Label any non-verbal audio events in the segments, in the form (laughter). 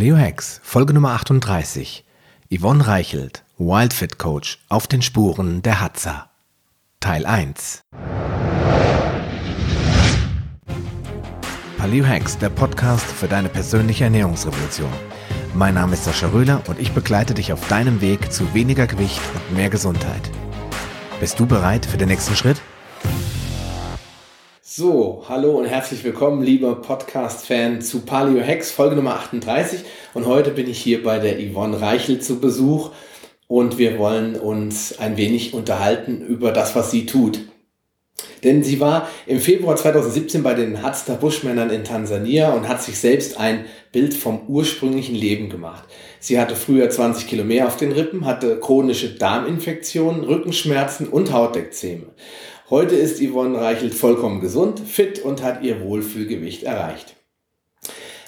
Paleo Hacks, Folge Nummer 38. Yvonne Reichelt, Wildfit Coach auf den Spuren der Hatzer. Teil 1. Paleo Hacks, der Podcast für deine persönliche Ernährungsrevolution. Mein Name ist Sascha Röhler und ich begleite dich auf deinem Weg zu weniger Gewicht und mehr Gesundheit. Bist du bereit für den nächsten Schritt? So, hallo und herzlich willkommen, lieber Podcast-Fan zu Paleo Hacks, Folge Nummer 38. Und heute bin ich hier bei der Yvonne Reichel zu Besuch und wir wollen uns ein wenig unterhalten über das, was sie tut. Denn sie war im Februar 2017 bei den Hadster Buschmännern in Tansania und hat sich selbst ein Bild vom ursprünglichen Leben gemacht. Sie hatte früher 20 Kilo mehr auf den Rippen, hatte chronische Darminfektionen, Rückenschmerzen und Hautdeckzähme. Heute ist Yvonne Reichelt vollkommen gesund, fit und hat ihr Wohlfühlgewicht erreicht.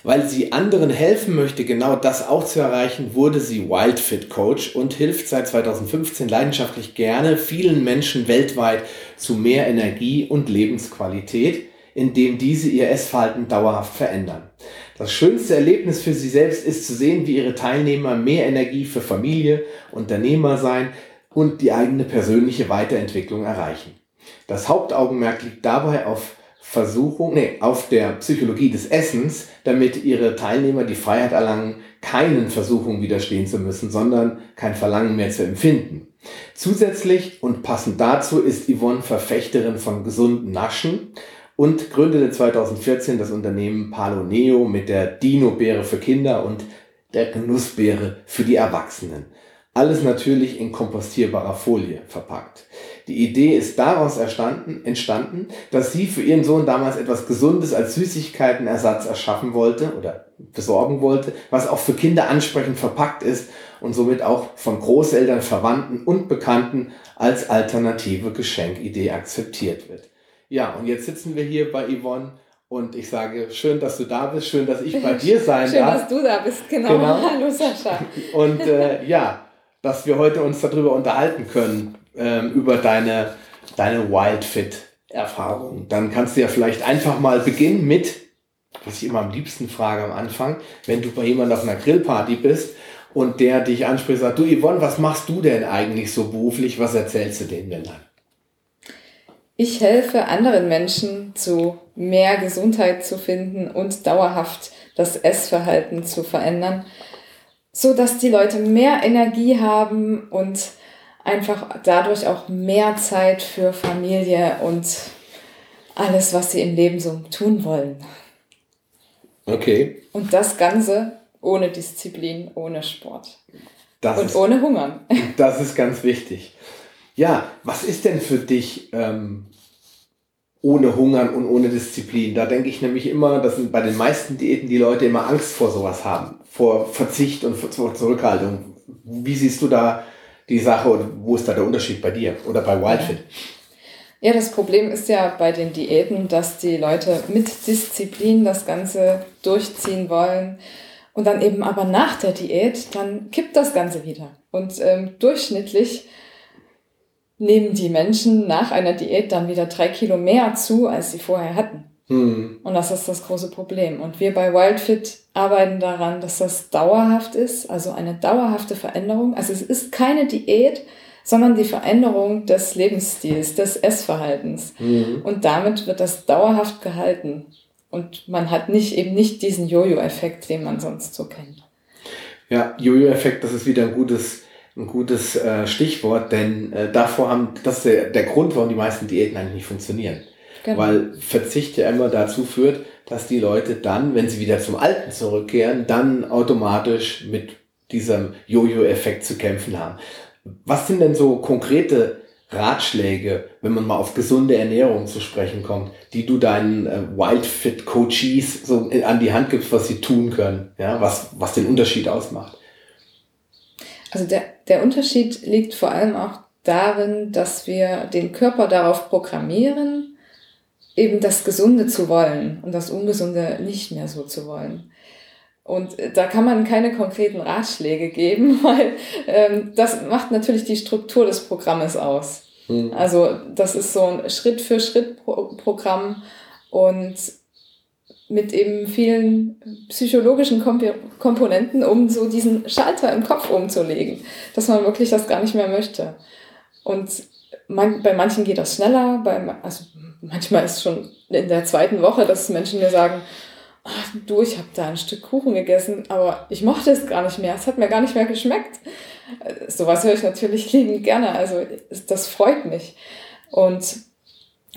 Weil sie anderen helfen möchte, genau das auch zu erreichen, wurde sie Wildfit Coach und hilft seit 2015 leidenschaftlich gerne vielen Menschen weltweit zu mehr Energie und Lebensqualität, indem diese ihr Essverhalten dauerhaft verändern. Das schönste Erlebnis für sie selbst ist zu sehen, wie ihre Teilnehmer mehr Energie für Familie, Unternehmer sein und die eigene persönliche Weiterentwicklung erreichen. Das Hauptaugenmerk liegt dabei auf Versuchung, nee, auf der Psychologie des Essens, damit ihre Teilnehmer die Freiheit erlangen, keinen Versuchungen widerstehen zu müssen, sondern kein Verlangen mehr zu empfinden. Zusätzlich und passend dazu ist Yvonne Verfechterin von gesunden Naschen und gründete 2014 das Unternehmen Paloneo mit der Dino-Beere für Kinder und der Genussbeere für die Erwachsenen. Alles natürlich in kompostierbarer Folie verpackt. Die Idee ist daraus entstanden, dass sie für ihren Sohn damals etwas Gesundes als Süßigkeitenersatz erschaffen wollte oder besorgen wollte, was auch für Kinder ansprechend verpackt ist und somit auch von Großeltern, Verwandten und Bekannten als alternative Geschenkidee akzeptiert wird. Ja, und jetzt sitzen wir hier bei Yvonne und ich sage, schön, dass du da bist, schön, dass ich bei (laughs) dir sein schön, darf. Schön, dass du da bist, genau. genau. (laughs) Hallo Sascha. Und äh, ja, dass wir heute uns darüber unterhalten können, ähm, über deine, deine Wildfit-Erfahrung. Dann kannst du ja vielleicht einfach mal beginnen mit, was ich immer am liebsten frage am Anfang, wenn du bei jemandem auf einer Grillparty bist und der dich anspricht, sagt, du Yvonne, was machst du denn eigentlich so beruflich? Was erzählst du den Männern? Ich helfe anderen Menschen zu mehr Gesundheit zu finden und dauerhaft das Essverhalten zu verändern so dass die Leute mehr Energie haben und einfach dadurch auch mehr Zeit für Familie und alles, was sie im Leben so tun wollen. Okay. Und das Ganze ohne Disziplin, ohne Sport. Das und ist, ohne Hungern. (laughs) Das ist ganz wichtig. Ja, was ist denn für dich ähm, ohne Hungern und ohne Disziplin. Da denke ich nämlich immer, dass bei den meisten Diäten die Leute immer Angst vor sowas haben, vor Verzicht und vor Zurückhaltung. Wie siehst du da die Sache oder wo ist da der Unterschied bei dir oder bei Wildfit? Ja, das Problem ist ja bei den Diäten, dass die Leute mit Disziplin das Ganze durchziehen wollen und dann eben aber nach der Diät, dann kippt das Ganze wieder. Und ähm, durchschnittlich nehmen die Menschen nach einer Diät dann wieder drei Kilo mehr zu, als sie vorher hatten. Mhm. Und das ist das große Problem. Und wir bei Wildfit arbeiten daran, dass das dauerhaft ist, also eine dauerhafte Veränderung. Also es ist keine Diät, sondern die Veränderung des Lebensstils, des Essverhaltens. Mhm. Und damit wird das dauerhaft gehalten. Und man hat nicht eben nicht diesen Jojo-Effekt, den man sonst so kennt. Ja, Jojo-Effekt, das ist wieder ein gutes ein gutes äh, Stichwort, denn äh, davor haben, das ist der, der Grund, warum die meisten Diäten eigentlich nicht funktionieren. Genau. Weil Verzicht ja immer dazu führt, dass die Leute dann, wenn sie wieder zum Alten zurückkehren, dann automatisch mit diesem Jojo-Effekt zu kämpfen haben. Was sind denn so konkrete Ratschläge, wenn man mal auf gesunde Ernährung zu sprechen kommt, die du deinen äh, Wildfit Coaches so an die Hand gibst, was sie tun können, ja, was, was den Unterschied ausmacht? Also der, der Unterschied liegt vor allem auch darin, dass wir den Körper darauf programmieren, eben das Gesunde zu wollen und das Ungesunde nicht mehr so zu wollen. Und da kann man keine konkreten Ratschläge geben, (laughs) weil ähm, das macht natürlich die Struktur des Programmes aus. Mhm. Also das ist so ein Schritt-für-Schritt-Programm und mit eben vielen psychologischen Komp Komponenten, um so diesen Schalter im Kopf umzulegen, dass man wirklich das gar nicht mehr möchte. Und man, bei manchen geht das schneller, bei, also manchmal ist schon in der zweiten Woche, dass Menschen mir sagen, ach, du, ich habe da ein Stück Kuchen gegessen, aber ich mochte es gar nicht mehr, es hat mir gar nicht mehr geschmeckt. Sowas höre ich natürlich (laughs) liebend gerne, also das freut mich. Und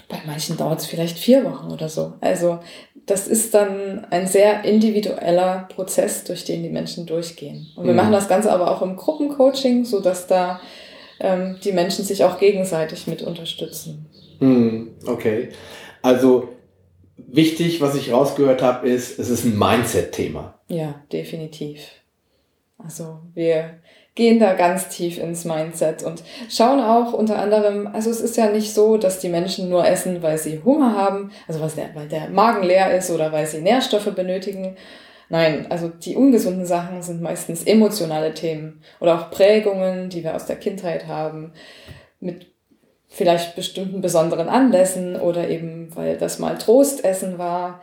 bei manchen dauert es vielleicht vier Wochen oder so. Also das ist dann ein sehr individueller Prozess, durch den die Menschen durchgehen. Und wir mhm. machen das Ganze aber auch im Gruppencoaching, so dass da ähm, die Menschen sich auch gegenseitig mit unterstützen. Mhm. Okay. Also wichtig, was ich rausgehört habe, ist, es ist ein Mindset-Thema. Ja, definitiv. Also wir gehen da ganz tief ins Mindset und schauen auch unter anderem, also es ist ja nicht so, dass die Menschen nur essen, weil sie Hunger haben, also weil der Magen leer ist oder weil sie Nährstoffe benötigen. Nein, also die ungesunden Sachen sind meistens emotionale Themen oder auch Prägungen, die wir aus der Kindheit haben, mit vielleicht bestimmten besonderen Anlässen oder eben weil das mal Trostessen war.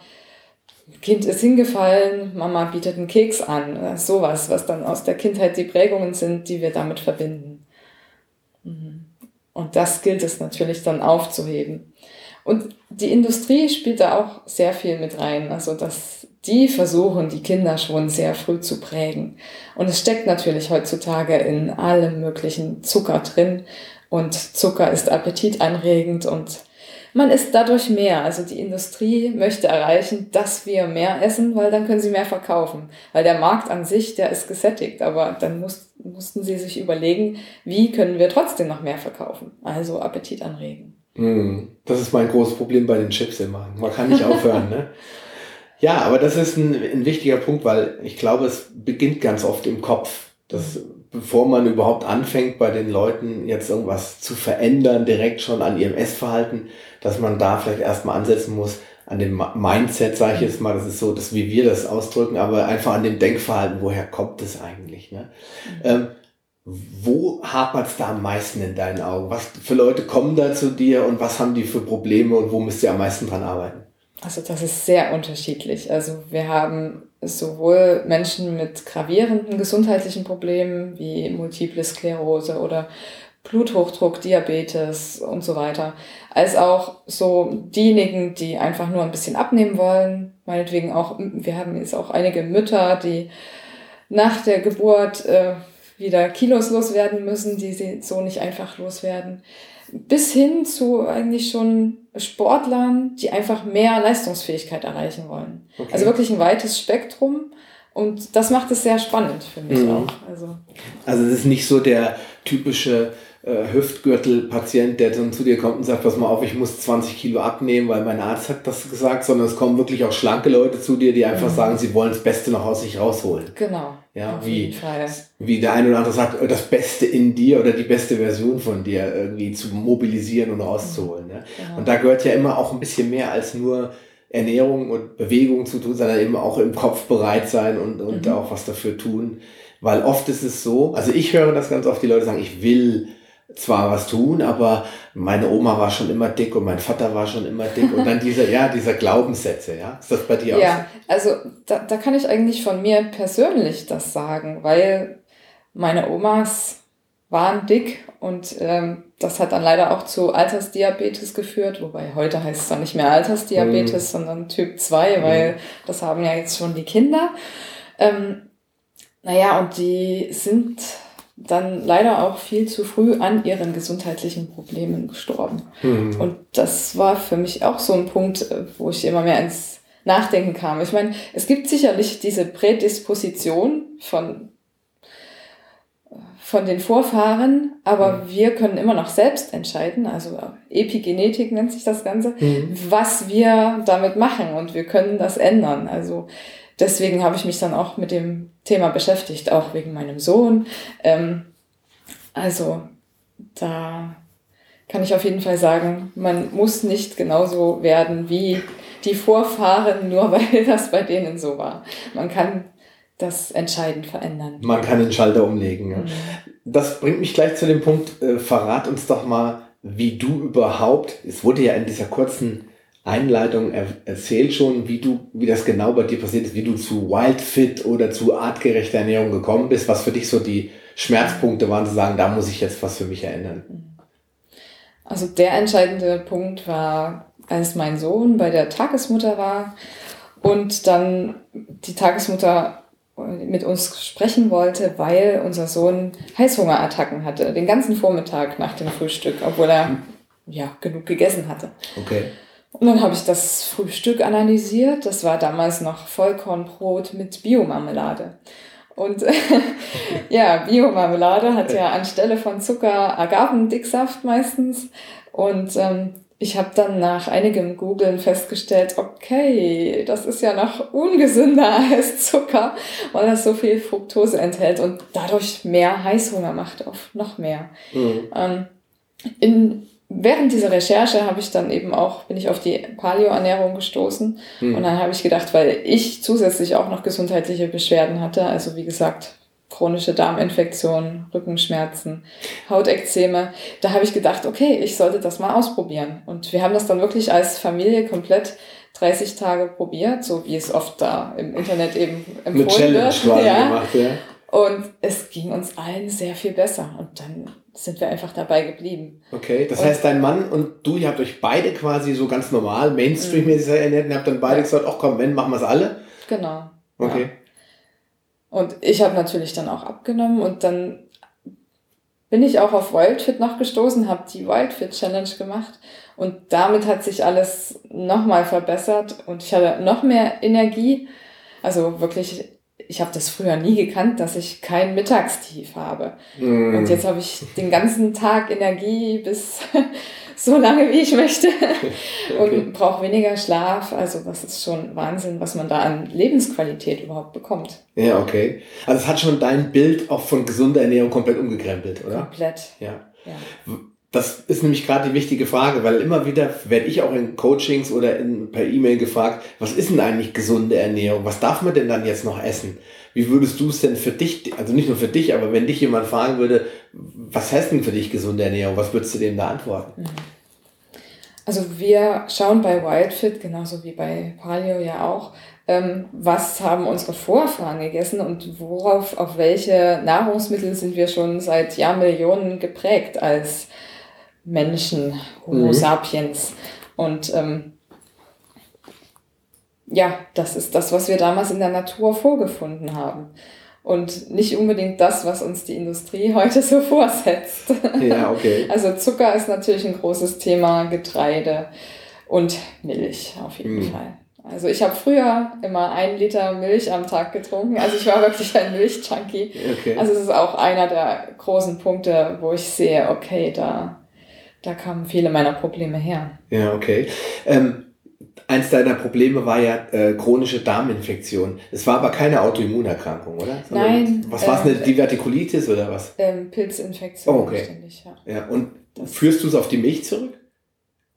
Kind ist hingefallen, Mama bietet einen Keks an. Sowas, was dann aus der Kindheit die Prägungen sind, die wir damit verbinden. Mhm. Und das gilt es natürlich dann aufzuheben. Und die Industrie spielt da auch sehr viel mit rein. Also, dass die versuchen, die Kinder schon sehr früh zu prägen. Und es steckt natürlich heutzutage in allem möglichen Zucker drin. Und Zucker ist appetitanregend und man isst dadurch mehr. Also die Industrie möchte erreichen, dass wir mehr essen, weil dann können sie mehr verkaufen. Weil der Markt an sich, der ist gesättigt. Aber dann muss, mussten sie sich überlegen, wie können wir trotzdem noch mehr verkaufen. Also Appetit anregen. Mm, das ist mein großes Problem bei den Chips immer. Man kann nicht aufhören, ne? (laughs) Ja, aber das ist ein, ein wichtiger Punkt, weil ich glaube, es beginnt ganz oft im Kopf. Das bevor man überhaupt anfängt, bei den Leuten jetzt irgendwas zu verändern, direkt schon an ihrem Essverhalten, dass man da vielleicht erstmal ansetzen muss, an dem Mindset, sage ich jetzt mal, das ist so, dass wie wir das ausdrücken, aber einfach an dem Denkverhalten, woher kommt es eigentlich? Ne? Mhm. Ähm, wo hapert es da am meisten in deinen Augen? Was für Leute kommen da zu dir und was haben die für Probleme und wo müsst ihr am meisten dran arbeiten? Also das ist sehr unterschiedlich. Also wir haben sowohl Menschen mit gravierenden gesundheitlichen Problemen wie Multiple Sklerose oder Bluthochdruck, Diabetes und so weiter, als auch so diejenigen, die einfach nur ein bisschen abnehmen wollen. Meinetwegen auch, wir haben jetzt auch einige Mütter, die nach der Geburt äh, wieder Kilos loswerden müssen, die sie so nicht einfach loswerden bis hin zu eigentlich schon Sportlern, die einfach mehr Leistungsfähigkeit erreichen wollen. Okay. Also wirklich ein weites Spektrum. Und das macht es sehr spannend für mich mhm. auch. Also, also es ist nicht so der typische äh, Hüftgürtel-Patient, der dann zu dir kommt und sagt, pass mal auf, ich muss 20 Kilo abnehmen, weil mein Arzt hat das gesagt, sondern es kommen wirklich auch schlanke Leute zu dir, die einfach mhm. sagen, sie wollen das Beste noch aus sich rausholen. Genau. Ja, wie, wie der eine oder andere sagt, das Beste in dir oder die beste Version von dir irgendwie zu mobilisieren und rauszuholen. Ne? Genau. Und da gehört ja immer auch ein bisschen mehr als nur Ernährung und Bewegung zu tun, sondern eben auch im Kopf bereit sein und, und mhm. auch was dafür tun. Weil oft ist es so, also ich höre das ganz oft, die Leute sagen, ich will zwar was tun, aber meine Oma war schon immer dick und mein Vater war schon immer dick und dann (laughs) diese, ja, diese Glaubenssätze, ja. Ist das bei dir auch? Ja, also da, da kann ich eigentlich von mir persönlich das sagen, weil meine Omas waren dick und ähm, das hat dann leider auch zu Altersdiabetes geführt, wobei heute heißt es dann nicht mehr Altersdiabetes, mm. sondern Typ 2, mm. weil das haben ja jetzt schon die Kinder. Ähm, naja, und die sind dann leider auch viel zu früh an ihren gesundheitlichen Problemen gestorben. Mhm. Und das war für mich auch so ein Punkt, äh, wo ich immer mehr ins Nachdenken kam. Ich meine, es gibt sicherlich diese Prädisposition von, von den Vorfahren, aber mhm. wir können immer noch selbst entscheiden, also Epigenetik nennt sich das Ganze, mhm. was wir damit machen und wir können das ändern. Also deswegen habe ich mich dann auch mit dem Thema beschäftigt, auch wegen meinem Sohn. Ähm, also da kann ich auf jeden Fall sagen, man muss nicht genauso werden wie die Vorfahren, nur (laughs) weil das bei denen so war. Man kann das entscheidend verändern. Man kann den Schalter umlegen. Ja. Mhm. Das bringt mich gleich zu dem Punkt, äh, verrat uns doch mal, wie du überhaupt, es wurde ja in dieser kurzen Einleitung er erzählt schon, wie du, wie das genau bei dir passiert ist, wie du zu Wildfit oder zu artgerechter Ernährung gekommen bist, was für dich so die Schmerzpunkte waren, zu sagen, da muss ich jetzt was für mich erinnern. Also der entscheidende Punkt war, als mein Sohn bei der Tagesmutter war und dann die Tagesmutter mit uns sprechen wollte, weil unser Sohn Heißhungerattacken hatte, den ganzen Vormittag nach dem Frühstück, obwohl er ja genug gegessen hatte. Okay. Und dann habe ich das Frühstück analysiert. Das war damals noch Vollkornbrot mit Biomarmelade. Und (laughs) ja, Biomarmelade hat ja anstelle von Zucker Agavendicksaft meistens. Und ähm, ich habe dann nach einigem Googlen festgestellt, okay, das ist ja noch ungesünder (laughs) als Zucker, weil das so viel Fructose enthält und dadurch mehr Heißhunger macht auf noch mehr. Mhm. Ähm, in während dieser Recherche habe ich dann eben auch, bin ich auf die Paleo-Ernährung gestoßen. Mhm. Und dann habe ich gedacht, weil ich zusätzlich auch noch gesundheitliche Beschwerden hatte, also wie gesagt, chronische Darminfektionen, Rückenschmerzen, Hautekzeme, da habe ich gedacht, okay, ich sollte das mal ausprobieren. Und wir haben das dann wirklich als Familie komplett 30 Tage probiert, so wie es oft da im Internet eben empfohlen Mit Challenge wird. Ja. Gemacht, ja. Und es ging uns allen sehr viel besser. Und dann sind wir einfach dabei geblieben. Okay, das und heißt, dein Mann und du, ihr habt euch beide quasi so ganz normal, Mainstream-mäßig mhm. ernährt und habt dann beide ja. gesagt, ach komm, wenn, machen wir es alle? Genau. Okay. Ja. Und ich habe natürlich dann auch abgenommen und dann bin ich auch auf Wildfit noch gestoßen, habe die Wildfit Challenge gemacht und damit hat sich alles nochmal verbessert und ich hatte noch mehr Energie. Also wirklich ich habe das früher nie gekannt, dass ich kein Mittagstief habe. Mm. Und jetzt habe ich den ganzen Tag Energie bis (laughs) so lange, wie ich möchte (laughs) okay. und brauche weniger Schlaf. Also das ist schon Wahnsinn, was man da an Lebensqualität überhaupt bekommt. Ja, okay. Also es hat schon dein Bild auch von gesunder Ernährung komplett umgekrempelt, oder? Komplett. Ja. ja. Das ist nämlich gerade die wichtige Frage, weil immer wieder werde ich auch in Coachings oder in, per E-Mail gefragt, was ist denn eigentlich gesunde Ernährung? Was darf man denn dann jetzt noch essen? Wie würdest du es denn für dich, also nicht nur für dich, aber wenn dich jemand fragen würde, was heißt denn für dich gesunde Ernährung? Was würdest du dem da antworten? Mhm. Also wir schauen bei Wildfit, genauso wie bei Paleo ja auch, ähm, was haben unsere Vorfahren gegessen und worauf, auf welche Nahrungsmittel sind wir schon seit Jahrmillionen geprägt als Menschen, Homo mhm. sapiens. Und ähm, ja, das ist das, was wir damals in der Natur vorgefunden haben. Und nicht unbedingt das, was uns die Industrie (laughs) heute so vorsetzt. Ja, okay. (laughs) Also Zucker ist natürlich ein großes Thema, Getreide und Milch auf jeden mhm. Fall. Also ich habe früher immer einen Liter Milch am Tag getrunken. Also ich war wirklich ein Milchjunkie. Okay. Also es ist auch einer der großen Punkte, wo ich sehe, okay, da da kamen viele meiner Probleme her. Ja, okay. Ähm, eins deiner Probleme war ja äh, chronische Darminfektion. Es war aber keine Autoimmunerkrankung, oder? Sondern Nein. Was war es, eine ähm, Divertikulitis oder was? Ähm, Pilzinfektion. Oh, okay. Ja. ja. Und das führst du es auf die Milch zurück?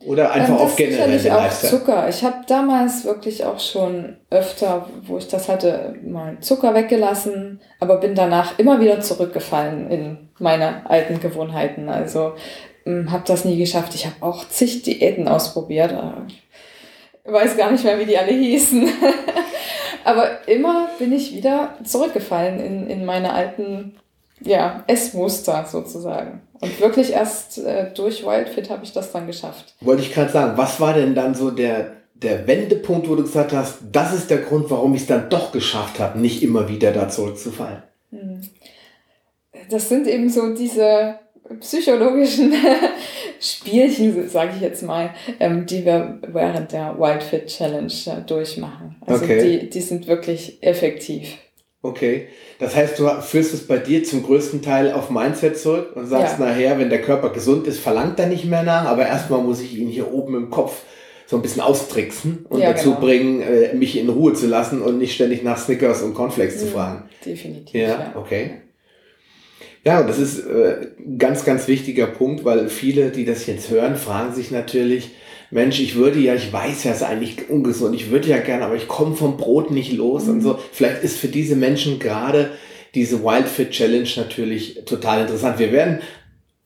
Oder einfach ähm, auf generell den auch Zucker. Ich habe damals wirklich auch schon öfter, wo ich das hatte, mal Zucker weggelassen, aber bin danach immer wieder zurückgefallen in meine alten Gewohnheiten. Also habe das nie geschafft. Ich habe auch zig Diäten ausprobiert. Ich weiß gar nicht mehr, wie die alle hießen. (laughs) Aber immer bin ich wieder zurückgefallen in, in meine alten ja, Essmuster sozusagen. Und wirklich erst äh, durch Wildfit habe ich das dann geschafft. Wollte ich gerade sagen, was war denn dann so der, der Wendepunkt, wo du gesagt hast, das ist der Grund, warum ich es dann doch geschafft habe, nicht immer wieder da zurückzufallen? Hm. Das sind eben so diese psychologischen (laughs) Spielchen, sage ich jetzt mal, ähm, die wir während der Wildfit Challenge äh, durchmachen. Also okay. die, die sind wirklich effektiv. Okay, das heißt, du führst es bei dir zum größten Teil auf Mindset zurück und sagst ja. nachher, wenn der Körper gesund ist, verlangt er nicht mehr nach, aber erstmal muss ich ihn hier oben im Kopf so ein bisschen austricksen und ja, dazu genau. bringen, äh, mich in Ruhe zu lassen und nicht ständig nach Snickers und Cornflakes mhm, zu fragen. Definitiv. Ja, ja. okay. Ja, und das ist äh, ein ganz, ganz wichtiger Punkt, weil viele, die das jetzt hören, fragen sich natürlich, Mensch, ich würde ja, ich weiß ja, es ist eigentlich ungesund, ich würde ja gerne, aber ich komme vom Brot nicht los mhm. und so. Vielleicht ist für diese Menschen gerade diese Wild Fit Challenge natürlich total interessant. Wir werden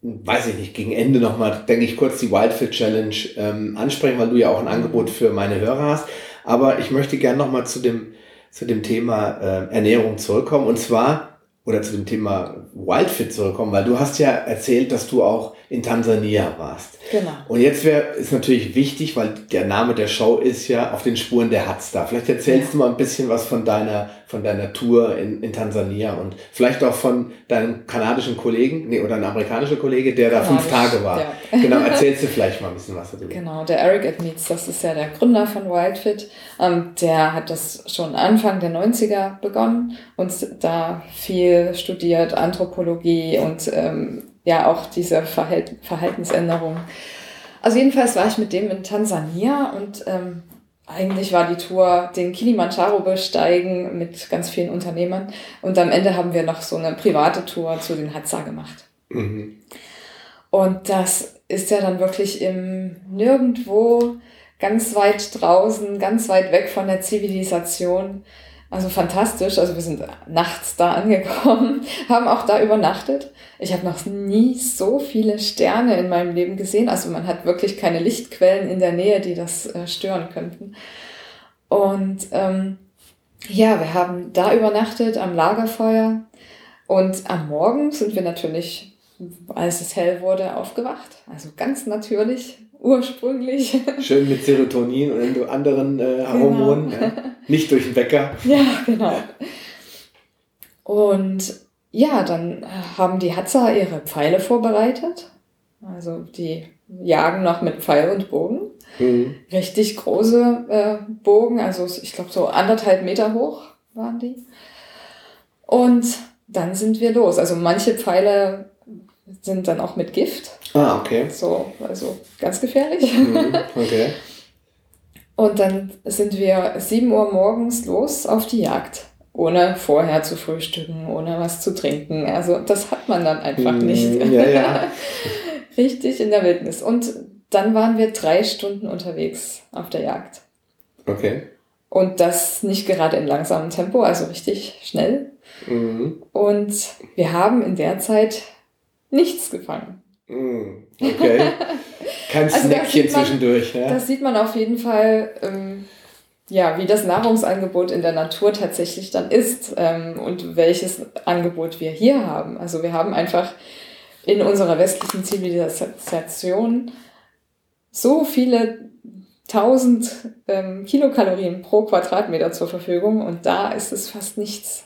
weiß ich nicht, gegen Ende nochmal, denke ich, kurz die Wildfit Challenge ähm, ansprechen, weil du ja auch ein Angebot für meine Hörer hast. Aber ich möchte gerne nochmal zu dem, zu dem Thema äh, Ernährung zurückkommen. Und zwar, oder zu dem Thema Wildfit zurückkommen, weil du hast ja erzählt, dass du auch in Tansania warst. Genau. Und jetzt wäre ist natürlich wichtig, weil der Name der Show ist ja auf den Spuren der Hatzda. Vielleicht erzählst ja. du mal ein bisschen was von deiner von deiner Tour in, in Tansania und vielleicht auch von deinem kanadischen Kollegen, nee, oder ein amerikanischer Kollege, der da Kanadisch, fünf Tage war. Ja. (laughs) Genau, erzählst du vielleicht mal ein bisschen was darüber. Genau, der Eric Edmeets, das ist ja der Gründer von Wildfit. Ähm, der hat das schon Anfang der 90er begonnen und da viel studiert, Anthropologie und ähm, ja auch diese Verhält Verhaltensänderung. Also jedenfalls war ich mit dem in Tansania und ähm, eigentlich war die Tour den Kilimanjaro besteigen mit ganz vielen Unternehmern und am Ende haben wir noch so eine private Tour zu den Hadza gemacht. Mhm. Und das ist ja dann wirklich im Nirgendwo, ganz weit draußen, ganz weit weg von der Zivilisation. Also fantastisch. Also wir sind nachts da angekommen, (laughs) haben auch da übernachtet. Ich habe noch nie so viele Sterne in meinem Leben gesehen. Also man hat wirklich keine Lichtquellen in der Nähe, die das äh, stören könnten. Und ähm, ja, wir haben da übernachtet am Lagerfeuer. Und am Morgen sind wir natürlich, als es hell wurde, aufgewacht. Also ganz natürlich ursprünglich. Schön mit Serotonin und anderen äh, genau. Hormonen, genau. ja. Nicht durch den Wecker. Ja, genau. Und ja, dann haben die Hatzer ihre Pfeile vorbereitet. Also die jagen noch mit Pfeil und Bogen. Mhm. Richtig große äh, Bogen, also ich glaube so anderthalb Meter hoch waren die. Und dann sind wir los. Also manche Pfeile sind dann auch mit Gift. Ah, okay. So, also ganz gefährlich. Mhm, okay. (laughs) Und dann sind wir 7 Uhr morgens los auf die Jagd. Ohne vorher zu frühstücken, ohne was zu trinken. Also das hat man dann einfach mm, nicht. Ja, ja. (laughs) Richtig in der Wildnis. Und dann waren wir drei Stunden unterwegs auf der Jagd. Okay. Und das nicht gerade in langsamem Tempo, also richtig schnell. Mhm. Und wir haben in der Zeit nichts gefangen. Mm, okay. (laughs) Kein also Snackchen zwischendurch. Ja? Das sieht man auf jeden Fall, ähm, ja, wie das Nahrungsangebot in der Natur tatsächlich dann ist ähm, und welches Angebot wir hier haben. Also wir haben einfach in unserer westlichen Zivilisation so viele tausend ähm, Kilokalorien pro Quadratmeter zur Verfügung und da ist es fast nichts.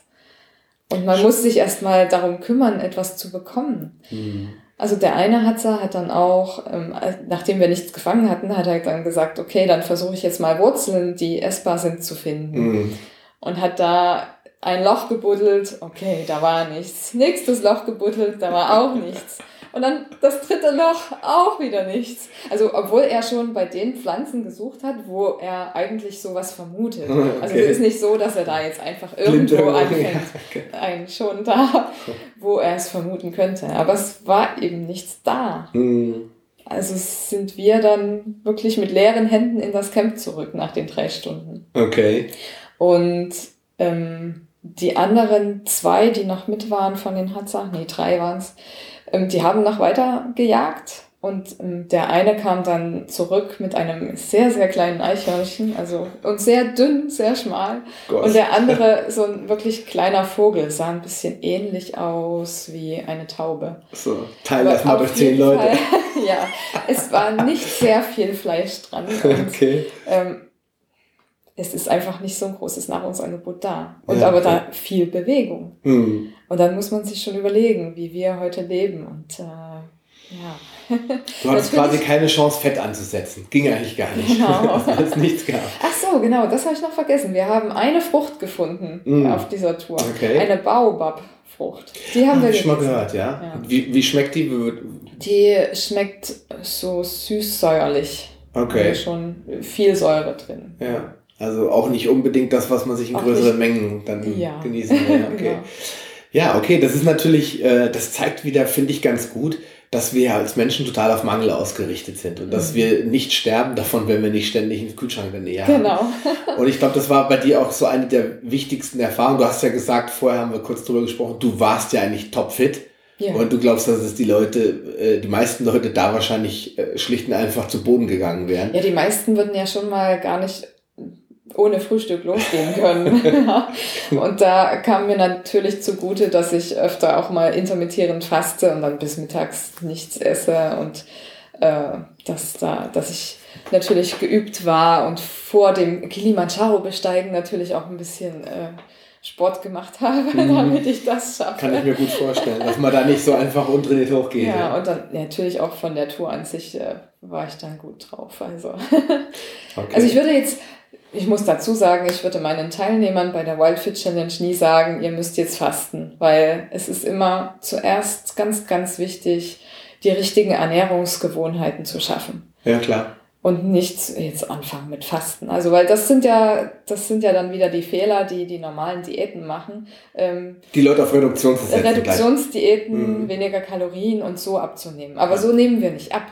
Und man muss sich erstmal darum kümmern, etwas zu bekommen. Mhm. Also der eine Hatzer hat dann auch, ähm, nachdem wir nichts gefangen hatten, hat er dann gesagt, okay, dann versuche ich jetzt mal Wurzeln, die essbar sind, zu finden. Mhm. Und hat da ein Loch gebuddelt, okay, da war nichts. Nächstes Loch gebuddelt, da war auch nichts. Und dann das dritte Loch, auch wieder nichts. Also, obwohl er schon bei den Pflanzen gesucht hat, wo er eigentlich sowas vermutet. (laughs) Okay. Also, es ist nicht so, dass er da jetzt einfach irgendwo (laughs) anfängt. Ja, okay. Nein, schon da, wo es vermuten könnte. Aber es war eben nichts da. Mhm. Also sind wir dann wirklich mit leeren Händen in das Camp zurück nach den drei Stunden. Okay. Und ähm, die anderen zwei, die noch mit waren von den Hatzach, nee, drei waren es, ähm, die haben noch weiter gejagt und ähm, der eine kam dann zurück mit einem sehr, sehr kleinen Eichhörnchen, also und sehr dünn, sehr schmal. Gott. Und der andere so ein wirklich kleiner Vogel, sah ein bisschen ähnlich aus wie eine Taube. So, teil das mal durch zehn Leute. Fall, (laughs) ja, es war nicht sehr viel Fleisch dran. Und, okay. Ähm, es ist einfach nicht so ein großes Nahrungsangebot da. Und ja, aber okay. da viel Bewegung. Mhm. Und dann muss man sich schon überlegen, wie wir heute leben. Und äh, ja. Du hattest quasi keine Chance, Fett anzusetzen. Ging eigentlich gar nicht. Genau. Es nichts gab. Ach so, genau, das habe ich noch vergessen. Wir haben eine Frucht gefunden mm. auf dieser Tour. Okay. Eine Baobab-Frucht. Die haben Ach, wir schon mal gehört, ja. ja. Wie, wie schmeckt die? Die schmeckt so süß-säuerlich. Okay. Da schon viel Säure drin. Ja. Also auch nicht unbedingt das, was man sich in auch größeren nicht. Mengen dann ja. genießen will. Okay. (laughs) genau. Ja, okay, das ist natürlich, äh, das zeigt wieder, finde ich, ganz gut, dass wir als Menschen total auf Mangel ausgerichtet sind und mhm. dass wir nicht sterben davon, wenn wir nicht ständig einen Kühlschrank in der Nähe haben. Genau. (laughs) und ich glaube, das war bei dir auch so eine der wichtigsten Erfahrungen. Du hast ja gesagt, vorher haben wir kurz drüber gesprochen, du warst ja eigentlich topfit Ja. Und du glaubst, dass es die Leute, äh, die meisten Leute da wahrscheinlich äh, schlicht und einfach zu Boden gegangen wären? Ja, die meisten würden ja schon mal gar nicht ohne Frühstück losgehen können. (laughs) und da kam mir natürlich zugute, dass ich öfter auch mal intermittierend faste und dann bis mittags nichts esse und äh, dass, da, dass ich natürlich geübt war und vor dem Kilimanjaro besteigen natürlich auch ein bisschen äh, Sport gemacht habe, mhm. damit ich das schaffe. Kann ich mir gut vorstellen, dass man da nicht so einfach untrainiert hochgeht. Ja, ja, und dann natürlich auch von der Tour an sich äh, war ich dann gut drauf. Also. okay. also ich würde jetzt ich muss dazu sagen, ich würde meinen Teilnehmern bei der Wildfit Challenge nie sagen, ihr müsst jetzt fasten, weil es ist immer zuerst ganz, ganz wichtig, die richtigen Ernährungsgewohnheiten zu schaffen. Ja, klar. Und nicht jetzt anfangen mit Fasten. Also, weil das sind ja, das sind ja dann wieder die Fehler, die die normalen Diäten machen. Ähm, die Leute auf Reduktion versetzen. Reduktionsdiäten, mhm. weniger Kalorien und so abzunehmen. Aber ja. so nehmen wir nicht ab.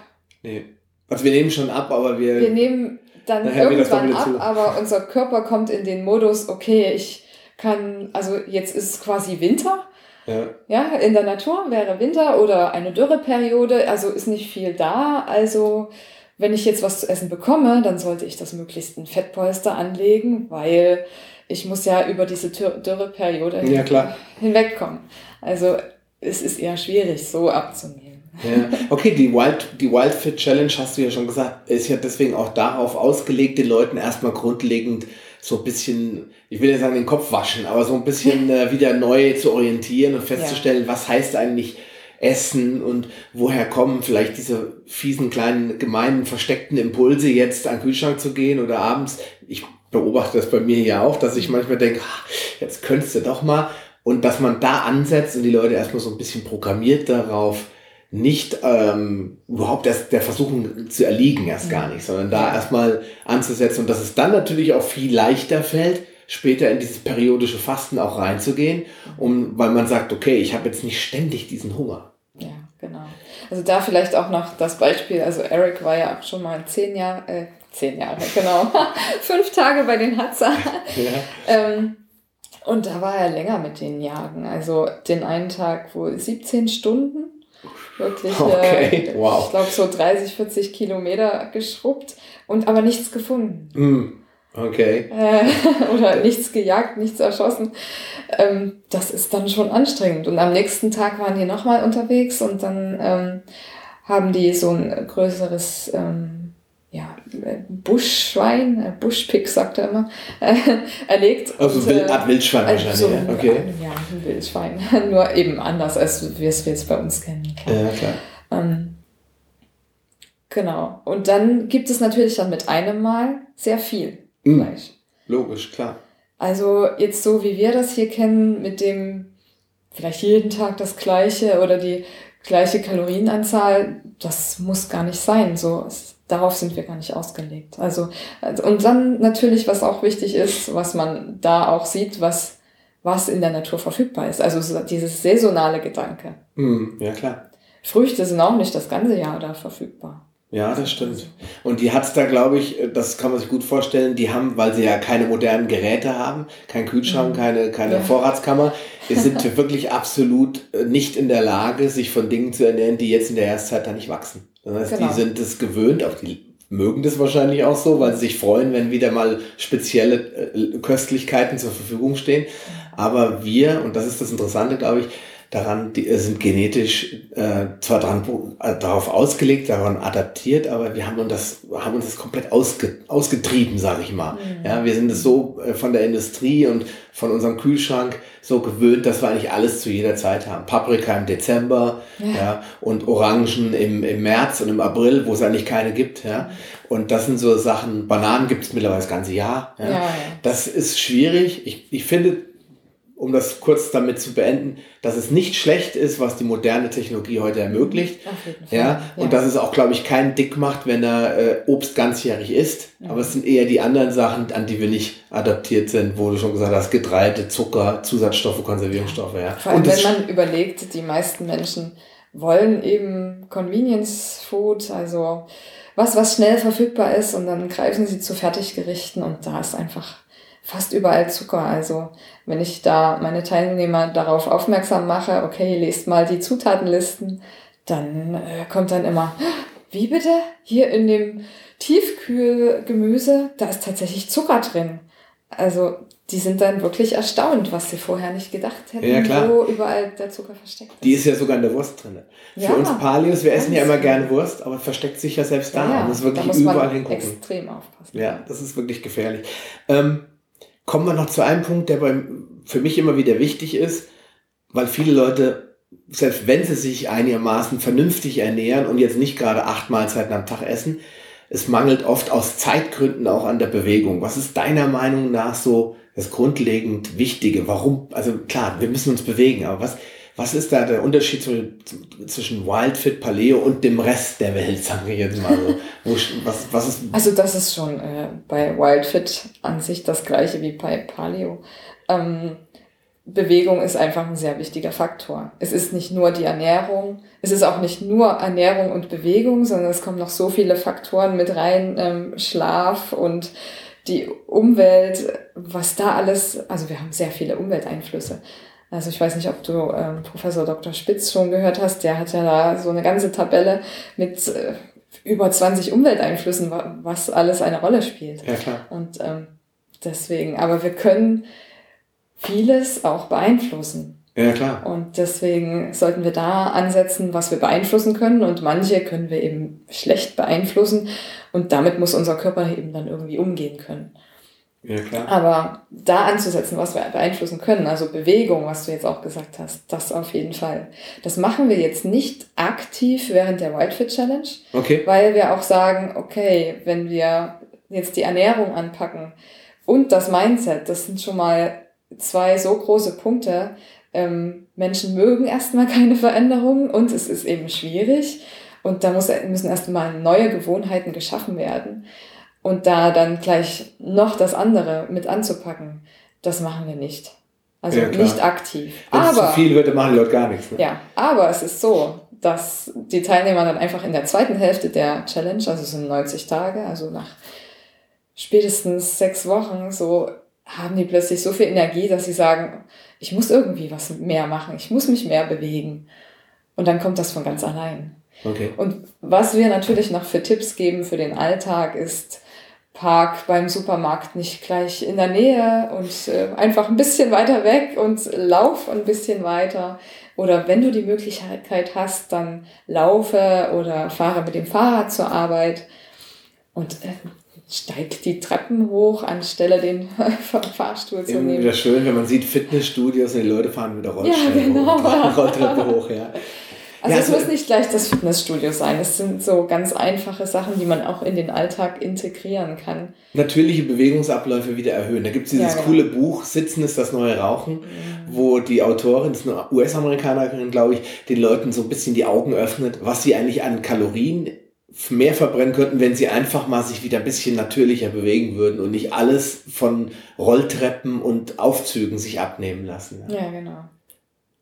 Nee. Also wir nehmen schon ab, aber wir. Wir nehmen dann Nachher irgendwann ab, aber unser Körper kommt in den Modus, okay, ich kann, also jetzt ist quasi Winter. Ja. ja, in der Natur wäre Winter oder eine Dürreperiode, also ist nicht viel da. Also wenn ich jetzt was zu essen bekomme, dann sollte ich das möglichst ein Fettpolster anlegen, weil ich muss ja über diese Dürreperiode ja, hinwegkommen. Also es ist eher schwierig, so abzunehmen. Ja. Okay, die Wild, die Wild Fit Challenge, hast du ja schon gesagt, ist ja deswegen auch darauf ausgelegt, den Leuten erstmal grundlegend so ein bisschen, ich will ja sagen, den Kopf waschen, aber so ein bisschen (laughs) äh, wieder neu zu orientieren und festzustellen, ja. was heißt eigentlich Essen und woher kommen vielleicht diese fiesen, kleinen, gemeinen, versteckten Impulse, jetzt an den Kühlschrank zu gehen oder abends. Ich beobachte das bei mir ja auch, dass ich manchmal denke, ach, jetzt könntest du doch mal. Und dass man da ansetzt und die Leute erstmal so ein bisschen programmiert darauf, nicht ähm, überhaupt erst der Versuchung zu erliegen, erst gar nicht, sondern da erstmal anzusetzen und dass es dann natürlich auch viel leichter fällt, später in dieses periodische Fasten auch reinzugehen, um, weil man sagt, okay, ich habe jetzt nicht ständig diesen Hunger. Ja, genau. Also da vielleicht auch noch das Beispiel, also Eric war ja auch schon mal zehn Jahre, äh, zehn Jahre, (laughs) genau, (laughs) fünf Tage bei den Hatza. Ja. (laughs) ähm, und da war er länger mit den Jagen. Also den einen Tag wohl 17 Stunden wirklich, (laughs) okay. äh, wow. ich glaube, so 30, 40 Kilometer geschrubbt und aber nichts gefunden. Mm. Okay. Äh, (laughs) oder nichts gejagt, nichts erschossen. Ähm, das ist dann schon anstrengend. Und am nächsten Tag waren die nochmal unterwegs und dann ähm, haben die so ein größeres ähm, ja, Buschschwein, äh, Buschpick sagt er immer, äh, erlegt. Also und, Wild, Art Wildschwein äh, wahrscheinlich, so, ja. okay. Ja, ein Wildschwein. (laughs) Nur eben anders, als wir es jetzt bei uns kennen. Klar. Ja, klar. Ähm, genau. Und dann gibt es natürlich dann mit einem Mal sehr viel mhm. Fleisch. Logisch, klar. Also jetzt so, wie wir das hier kennen, mit dem vielleicht jeden Tag das gleiche oder die gleiche Kalorienanzahl, das muss gar nicht sein. So, es darauf sind wir gar nicht ausgelegt. Also, also, und dann natürlich, was auch wichtig ist, was man da auch sieht, was, was in der Natur verfügbar ist. Also dieses saisonale Gedanke. Mm, ja, klar. Früchte sind auch nicht das ganze Jahr da verfügbar. Ja, das stimmt. Und die hat's da, glaube ich, das kann man sich gut vorstellen, die haben, weil sie ja keine modernen Geräte haben, kein Kühlschrank, mhm. keine, keine ja. Vorratskammer, die sind (laughs) wirklich absolut äh, nicht in der Lage, sich von Dingen zu ernähren, die jetzt in der Jahreszeit da nicht wachsen. Das heißt, genau. die sind es gewöhnt, auch die mögen das wahrscheinlich auch so, weil sie sich freuen, wenn wieder mal spezielle äh, Köstlichkeiten zur Verfügung stehen. Aber wir, und das ist das Interessante, glaube ich, daran, die sind genetisch äh, zwar dran, äh, darauf ausgelegt, daran adaptiert, aber wir haben uns das, haben uns das komplett ausge, ausgetrieben, sage ich mal. Mhm. Ja, wir sind es so äh, von der Industrie und von unserem Kühlschrank so gewöhnt, dass wir eigentlich alles zu jeder Zeit haben. Paprika im Dezember, ja, ja und Orangen im, im März und im April, wo es eigentlich keine gibt, ja. Und das sind so Sachen, Bananen gibt es mittlerweile das ganze Jahr. Ja. ja. Das ist schwierig. Ich, ich finde, um das kurz damit zu beenden, dass es nicht schlecht ist, was die moderne Technologie heute ermöglicht. Ja, ja, und dass es auch, glaube ich, keinen Dick macht, wenn er äh, Obst ganzjährig isst. Mhm. Aber es sind eher die anderen Sachen, an die wir nicht adaptiert sind, wo du schon gesagt hast, Getreide, Zucker, Zusatzstoffe, Konservierungsstoffe. Ja. Vor allem, wenn man überlegt, die meisten Menschen wollen eben Convenience Food, also was, was schnell verfügbar ist und dann greifen sie zu Fertiggerichten und da ist einfach fast überall Zucker. Also wenn ich da meine Teilnehmer darauf aufmerksam mache, okay, lest mal die Zutatenlisten, dann äh, kommt dann immer, wie bitte? Hier in dem Tiefkühlgemüse, da ist tatsächlich Zucker drin. Also die sind dann wirklich erstaunt, was sie vorher nicht gedacht hätten, ja, klar. wo überall der Zucker versteckt ist. Die ist ja sogar in der Wurst drin. Für ja, uns Palios, wir essen ja immer gerne Wurst, aber versteckt sich ja selbst da. Ja, man muss wirklich da muss überall hingucken. extrem aufpassen. Ja, das ist wirklich gefährlich. Ähm, kommen wir noch zu einem Punkt, der beim, für mich immer wieder wichtig ist, weil viele Leute, selbst wenn sie sich einigermaßen vernünftig ernähren und jetzt nicht gerade acht Mahlzeiten am Tag essen, es mangelt oft aus Zeitgründen auch an der Bewegung. Was ist deiner Meinung nach so das grundlegend Wichtige? Warum? Also klar, wir müssen uns bewegen, aber was, was ist da der Unterschied zwischen Wildfit, Paleo und dem Rest der Welt, (laughs) sagen wir jetzt mal so? Was, was ist also das ist schon äh, bei Wildfit an sich das gleiche wie bei Paleo. Ähm, Bewegung ist einfach ein sehr wichtiger Faktor. Es ist nicht nur die Ernährung, es ist auch nicht nur Ernährung und Bewegung, sondern es kommen noch so viele Faktoren mit rein, ähm, Schlaf und die Umwelt, was da alles, also wir haben sehr viele Umwelteinflüsse. Also ich weiß nicht, ob du ähm, Professor Dr. Spitz schon gehört hast, der hat ja da so eine ganze Tabelle mit äh, über 20 Umwelteinflüssen, was alles eine Rolle spielt. Ja, klar. Und ähm, deswegen, aber wir können vieles auch beeinflussen. Ja, klar. Und deswegen sollten wir da ansetzen, was wir beeinflussen können. Und manche können wir eben schlecht beeinflussen. Und damit muss unser Körper eben dann irgendwie umgehen können. Ja, klar. Aber da anzusetzen, was wir beeinflussen können, also Bewegung, was du jetzt auch gesagt hast, das auf jeden Fall. Das machen wir jetzt nicht aktiv während der Wildfit Challenge, okay. weil wir auch sagen, okay, wenn wir jetzt die Ernährung anpacken und das Mindset, das sind schon mal zwei so große Punkte. Ähm, Menschen mögen erstmal keine Veränderungen und es ist eben schwierig. Und da muss, müssen erstmal neue Gewohnheiten geschaffen werden. Und da dann gleich noch das andere mit anzupacken, das machen wir nicht. Also ja, nicht aktiv. Wenn aber, zu viel wird, dann machen die Leute gar nichts. Ne? Ja, aber es ist so, dass die Teilnehmer dann einfach in der zweiten Hälfte der Challenge, also es sind 90 Tage, also nach spätestens sechs Wochen, so haben die plötzlich so viel Energie, dass sie sagen, ich muss irgendwie was mehr machen, ich muss mich mehr bewegen. Und dann kommt das von ganz allein. Okay. Und was wir natürlich noch für Tipps geben für den Alltag ist, Park beim Supermarkt nicht gleich in der Nähe und äh, einfach ein bisschen weiter weg und lauf ein bisschen weiter. Oder wenn du die Möglichkeit hast, dann laufe oder fahre mit dem Fahrrad zur Arbeit. Und äh, steigt die Treppen hoch, anstelle den (laughs) Fahrstuhl zu nehmen. Wieder schön, wenn man sieht Fitnessstudios und die Leute fahren mit der Rollstuhl ja, genau. hoch, (laughs) Rolltreppe hoch, ja. Also ja, es also, muss nicht gleich das Fitnessstudio sein. Es sind so ganz einfache Sachen, die man auch in den Alltag integrieren kann. Natürliche Bewegungsabläufe wieder erhöhen. Da gibt es dieses ja, genau. coole Buch Sitzen ist das neue Rauchen, wo die Autorin, das ist eine US-Amerikanerin, glaube ich, den Leuten so ein bisschen die Augen öffnet, was sie eigentlich an Kalorien mehr verbrennen könnten, wenn sie einfach mal sich wieder ein bisschen natürlicher bewegen würden und nicht alles von Rolltreppen und Aufzügen sich abnehmen lassen. Ja, genau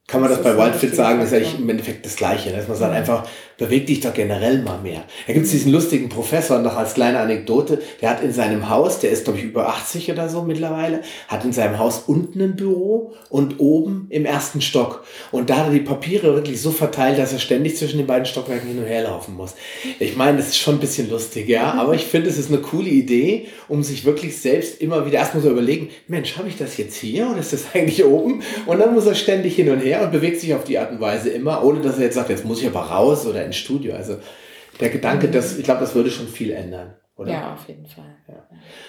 kann man das, das bei Wildfit sagen, ist eigentlich im Endeffekt das Gleiche. Dass man sagt einfach, beweg dich doch generell mal mehr. Da gibt es diesen lustigen Professor, noch als kleine Anekdote, der hat in seinem Haus, der ist glaube ich über 80 oder so mittlerweile, hat in seinem Haus unten ein Büro und oben im ersten Stock. Und da hat er die Papiere wirklich so verteilt, dass er ständig zwischen den beiden Stockwerken hin und her laufen muss. Ich meine, das ist schon ein bisschen lustig, ja, aber ich finde, es ist eine coole Idee, um sich wirklich selbst immer wieder erstmal so überlegen, Mensch, habe ich das jetzt hier oder ist das (laughs) eigentlich oben? Und dann muss er ständig hin und her und bewegt sich auf die Art und Weise immer, ohne dass er jetzt sagt, jetzt muss ich aber raus oder ins Studio. Also der Gedanke, mhm. dass, ich glaube, das würde schon viel ändern. Oder? Ja, auf jeden Fall. Ja.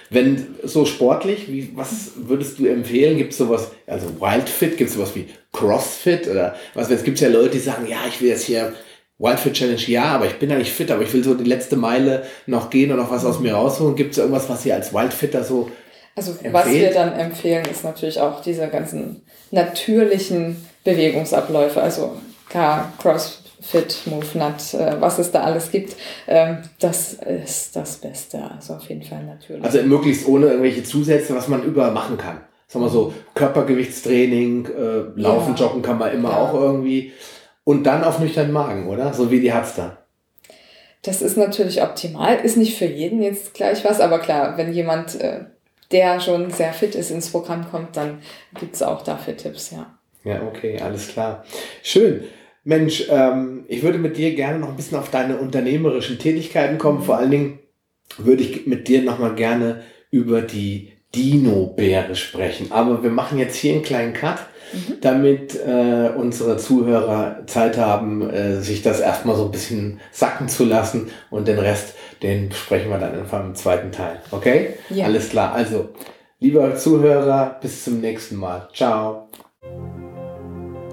Wenn so sportlich, wie, was würdest du empfehlen? Gibt es sowas, also Wildfit, gibt es sowas wie Crossfit oder was? Es gibt ja Leute, die sagen, ja, ich will jetzt hier Wildfit Challenge, ja, aber ich bin eigentlich fit, aber ich will so die letzte Meile noch gehen und noch was aus mir rausholen. Gibt es irgendwas, was ihr als Wildfitter so Also empfehlt? was wir dann empfehlen, ist natürlich auch diese ganzen natürlichen Bewegungsabläufe, also klar, CrossFit, MoveNut, äh, was es da alles gibt, ähm, das ist das Beste. Also auf jeden Fall natürlich. Also möglichst ohne irgendwelche Zusätze, was man überall machen kann. Sagen wir so, Körpergewichtstraining, äh, Laufen, ja. Joggen kann man immer ja. auch irgendwie. Und dann auf nüchternen Magen, oder? So wie die hat's da. Das ist natürlich optimal. Ist nicht für jeden jetzt gleich was, aber klar, wenn jemand äh, der schon sehr fit ist, ins Programm kommt, dann gibt es auch dafür Tipps, ja. Ja, okay, alles klar. Schön. Mensch, ähm, ich würde mit dir gerne noch ein bisschen auf deine unternehmerischen Tätigkeiten kommen. Vor allen Dingen würde ich mit dir noch mal gerne über die Dino-Bäre sprechen. Aber wir machen jetzt hier einen kleinen Cut, mhm. damit äh, unsere Zuhörer Zeit haben, äh, sich das erstmal so ein bisschen sacken zu lassen und den Rest, den besprechen wir dann einfach im zweiten Teil. Okay? Ja. Alles klar. Also, lieber Zuhörer, bis zum nächsten Mal. Ciao.